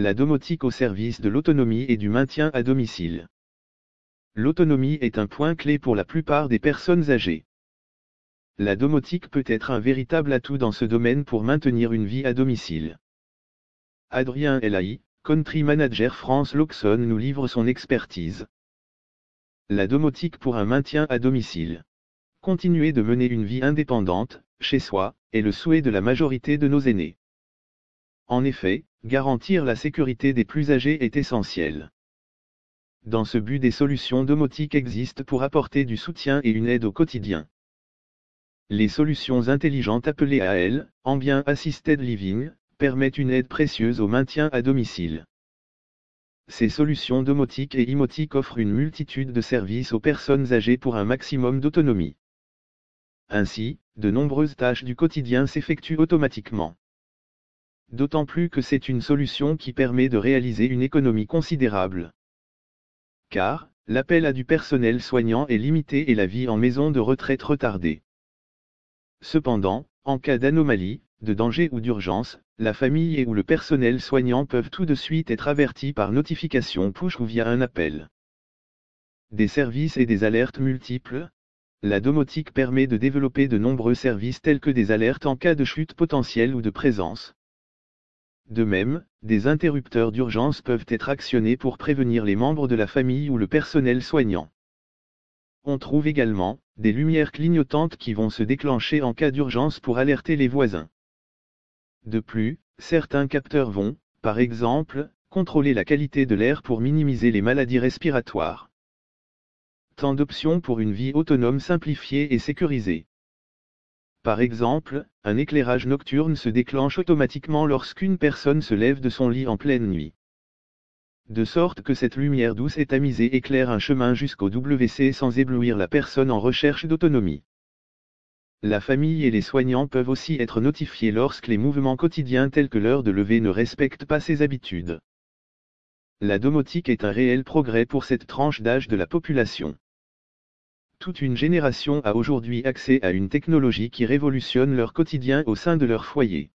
La domotique au service de l'autonomie et du maintien à domicile. L'autonomie est un point clé pour la plupart des personnes âgées. La domotique peut être un véritable atout dans ce domaine pour maintenir une vie à domicile. Adrien Elaï, Country Manager France Loxon nous livre son expertise. La domotique pour un maintien à domicile. Continuer de mener une vie indépendante, chez soi, est le souhait de la majorité de nos aînés. En effet, garantir la sécurité des plus âgés est essentiel. Dans ce but des solutions domotiques existent pour apporter du soutien et une aide au quotidien. Les solutions intelligentes appelées AL, Ambient Assisted Living, permettent une aide précieuse au maintien à domicile. Ces solutions domotiques et imotiques offrent une multitude de services aux personnes âgées pour un maximum d'autonomie. Ainsi, de nombreuses tâches du quotidien s'effectuent automatiquement d'autant plus que c'est une solution qui permet de réaliser une économie considérable. Car, l'appel à du personnel soignant est limité et la vie en maison de retraite retardée. Cependant, en cas d'anomalie, de danger ou d'urgence, la famille et ou le personnel soignant peuvent tout de suite être avertis par notification push ou via un appel. Des services et des alertes multiples? La domotique permet de développer de nombreux services tels que des alertes en cas de chute potentielle ou de présence, de même, des interrupteurs d'urgence peuvent être actionnés pour prévenir les membres de la famille ou le personnel soignant. On trouve également, des lumières clignotantes qui vont se déclencher en cas d'urgence pour alerter les voisins. De plus, certains capteurs vont, par exemple, contrôler la qualité de l'air pour minimiser les maladies respiratoires. Tant d'options pour une vie autonome simplifiée et sécurisée. Par exemple, un éclairage nocturne se déclenche automatiquement lorsqu'une personne se lève de son lit en pleine nuit. De sorte que cette lumière douce et tamisée éclaire un chemin jusqu'au WC sans éblouir la personne en recherche d'autonomie. La famille et les soignants peuvent aussi être notifiés lorsque les mouvements quotidiens tels que l'heure de lever ne respectent pas ses habitudes. La domotique est un réel progrès pour cette tranche d'âge de la population. Toute une génération a aujourd'hui accès à une technologie qui révolutionne leur quotidien au sein de leur foyer.